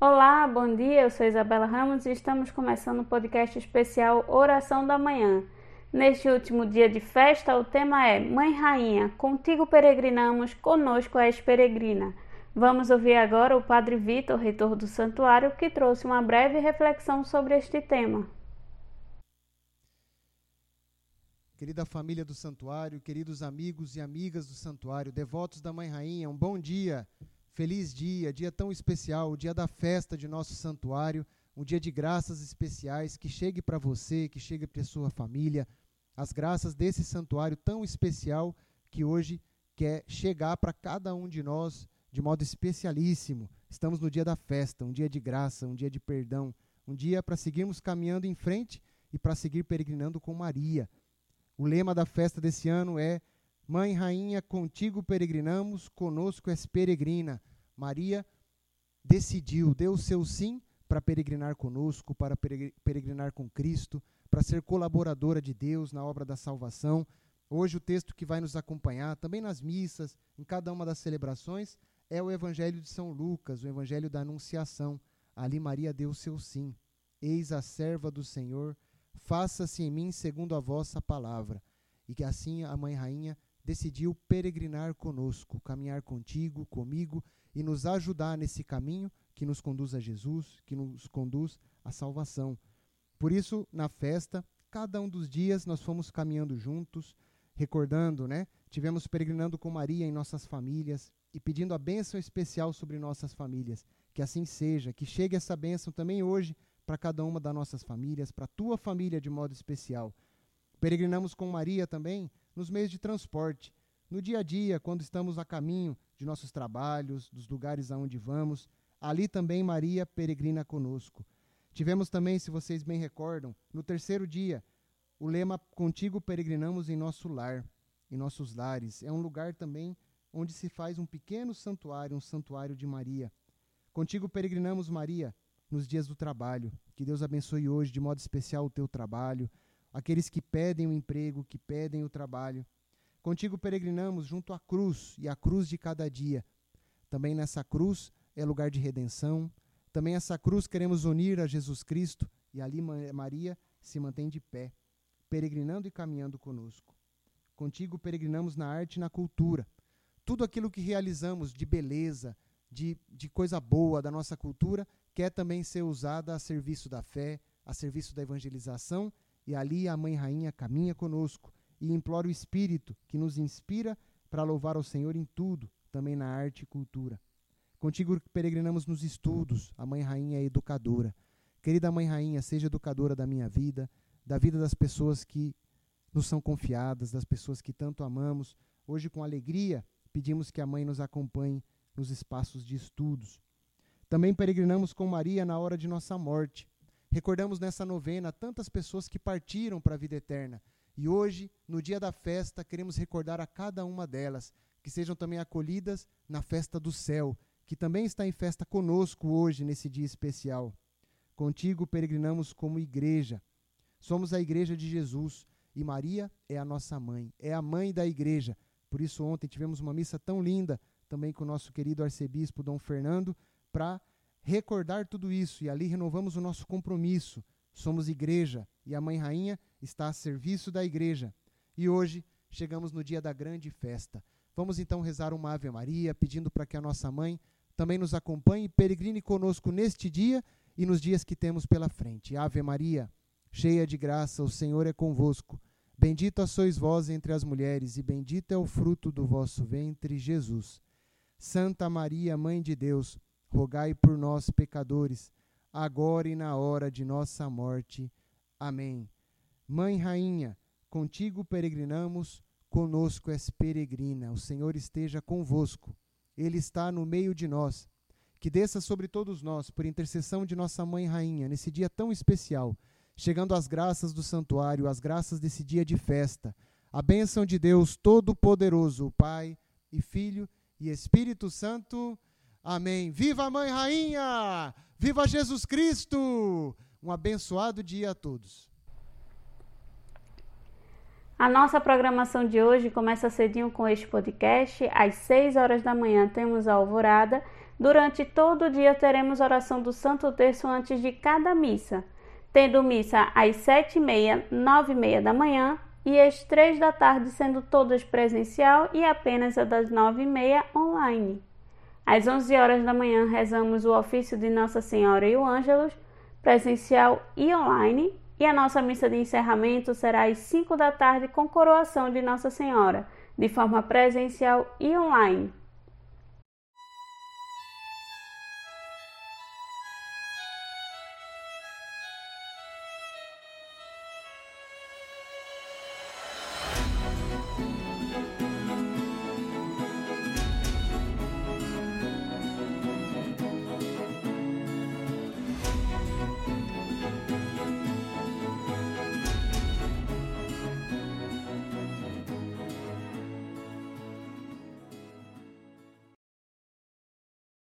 Olá, bom dia. Eu sou Isabela Ramos e estamos começando o um podcast especial Oração da Manhã. Neste último dia de festa, o tema é Mãe Rainha, contigo peregrinamos, conosco és peregrina. Vamos ouvir agora o Padre Vitor, reitor do santuário, que trouxe uma breve reflexão sobre este tema. Querida família do santuário, queridos amigos e amigas do santuário, devotos da Mãe Rainha, um bom dia. Feliz dia, dia tão especial, o dia da festa de nosso santuário, um dia de graças especiais que chegue para você, que chegue para sua família, as graças desse santuário tão especial que hoje quer chegar para cada um de nós de modo especialíssimo. Estamos no dia da festa, um dia de graça, um dia de perdão, um dia para seguirmos caminhando em frente e para seguir peregrinando com Maria. O lema da festa desse ano é Mãe Rainha, contigo peregrinamos, conosco és peregrina. Maria decidiu, deu o seu sim para peregrinar conosco, para peregrinar com Cristo, para ser colaboradora de Deus na obra da salvação. Hoje o texto que vai nos acompanhar, também nas missas, em cada uma das celebrações, é o Evangelho de São Lucas, o Evangelho da Anunciação. Ali Maria deu seu sim. Eis a serva do Senhor, faça-se em mim segundo a vossa palavra. E que assim a Mãe Rainha decidiu peregrinar conosco, caminhar contigo, comigo e nos ajudar nesse caminho que nos conduz a Jesus, que nos conduz à salvação. Por isso, na festa, cada um dos dias nós fomos caminhando juntos, recordando, né? Tivemos peregrinando com Maria em nossas famílias e pedindo a bênção especial sobre nossas famílias. Que assim seja, que chegue essa bênção também hoje para cada uma das nossas famílias, para a tua família de modo especial. Peregrinamos com Maria também nos meios de transporte, no dia a dia, quando estamos a caminho de nossos trabalhos, dos lugares aonde vamos, ali também Maria peregrina conosco. Tivemos também, se vocês bem recordam, no terceiro dia, o lema Contigo peregrinamos em nosso lar, em nossos lares. É um lugar também onde se faz um pequeno santuário, um santuário de Maria. Contigo peregrinamos, Maria, nos dias do trabalho. Que Deus abençoe hoje de modo especial o teu trabalho, aqueles que pedem o emprego, que pedem o trabalho. Contigo peregrinamos junto à cruz e à cruz de cada dia. Também nessa cruz é lugar de redenção. Também essa cruz queremos unir a Jesus Cristo e ali Maria se mantém de pé, peregrinando e caminhando conosco. Contigo peregrinamos na arte e na cultura. Tudo aquilo que realizamos de beleza, de, de coisa boa da nossa cultura, quer também ser usada a serviço da fé, a serviço da evangelização e ali a Mãe Rainha caminha conosco e implora o Espírito que nos inspira para louvar ao Senhor em tudo, também na arte e cultura. Contigo peregrinamos nos estudos, a Mãe Rainha é educadora. Querida Mãe Rainha, seja educadora da minha vida, da vida das pessoas que nos são confiadas, das pessoas que tanto amamos. Hoje, com alegria, pedimos que a Mãe nos acompanhe nos espaços de estudos. Também peregrinamos com Maria na hora de nossa morte. Recordamos nessa novena tantas pessoas que partiram para a vida eterna. E hoje, no dia da festa, queremos recordar a cada uma delas, que sejam também acolhidas na festa do céu, que também está em festa conosco hoje, nesse dia especial. Contigo peregrinamos como igreja. Somos a igreja de Jesus e Maria é a nossa mãe, é a mãe da igreja. Por isso, ontem tivemos uma missa tão linda também com o nosso querido arcebispo Dom Fernando para recordar tudo isso e ali renovamos o nosso compromisso. Somos igreja e a Mãe Rainha está a serviço da igreja. E hoje chegamos no dia da grande festa. Vamos então rezar uma Ave Maria, pedindo para que a nossa mãe também nos acompanhe e peregrine conosco neste dia e nos dias que temos pela frente. Ave Maria, cheia de graça, o Senhor é convosco. Bendita sois vós entre as mulheres, e bendito é o fruto do vosso ventre, Jesus. Santa Maria, Mãe de Deus, rogai por nós, pecadores, agora e na hora de nossa morte. Amém. Mãe Rainha, contigo peregrinamos, conosco és peregrina. O Senhor esteja convosco, Ele está no meio de nós. Que desça sobre todos nós, por intercessão de nossa Mãe Rainha, nesse dia tão especial, chegando às graças do santuário, às graças desse dia de festa, a bênção de Deus Todo-Poderoso, Pai e Filho e Espírito Santo. Amém. Viva a Mãe Rainha! Viva Jesus Cristo! Um abençoado dia a todos. A nossa programação de hoje começa cedinho com este podcast. Às 6 horas da manhã temos a alvorada. Durante todo o dia teremos oração do Santo Terço antes de cada missa, tendo missa às sete e meia, nove e meia da manhã e às três da tarde, sendo todas presencial e apenas a das nove e meia online. Às onze horas da manhã rezamos o ofício de Nossa Senhora e o Ângelos, presencial e online, e a nossa missa de encerramento será às cinco da tarde com coroação de Nossa Senhora, de forma presencial e online.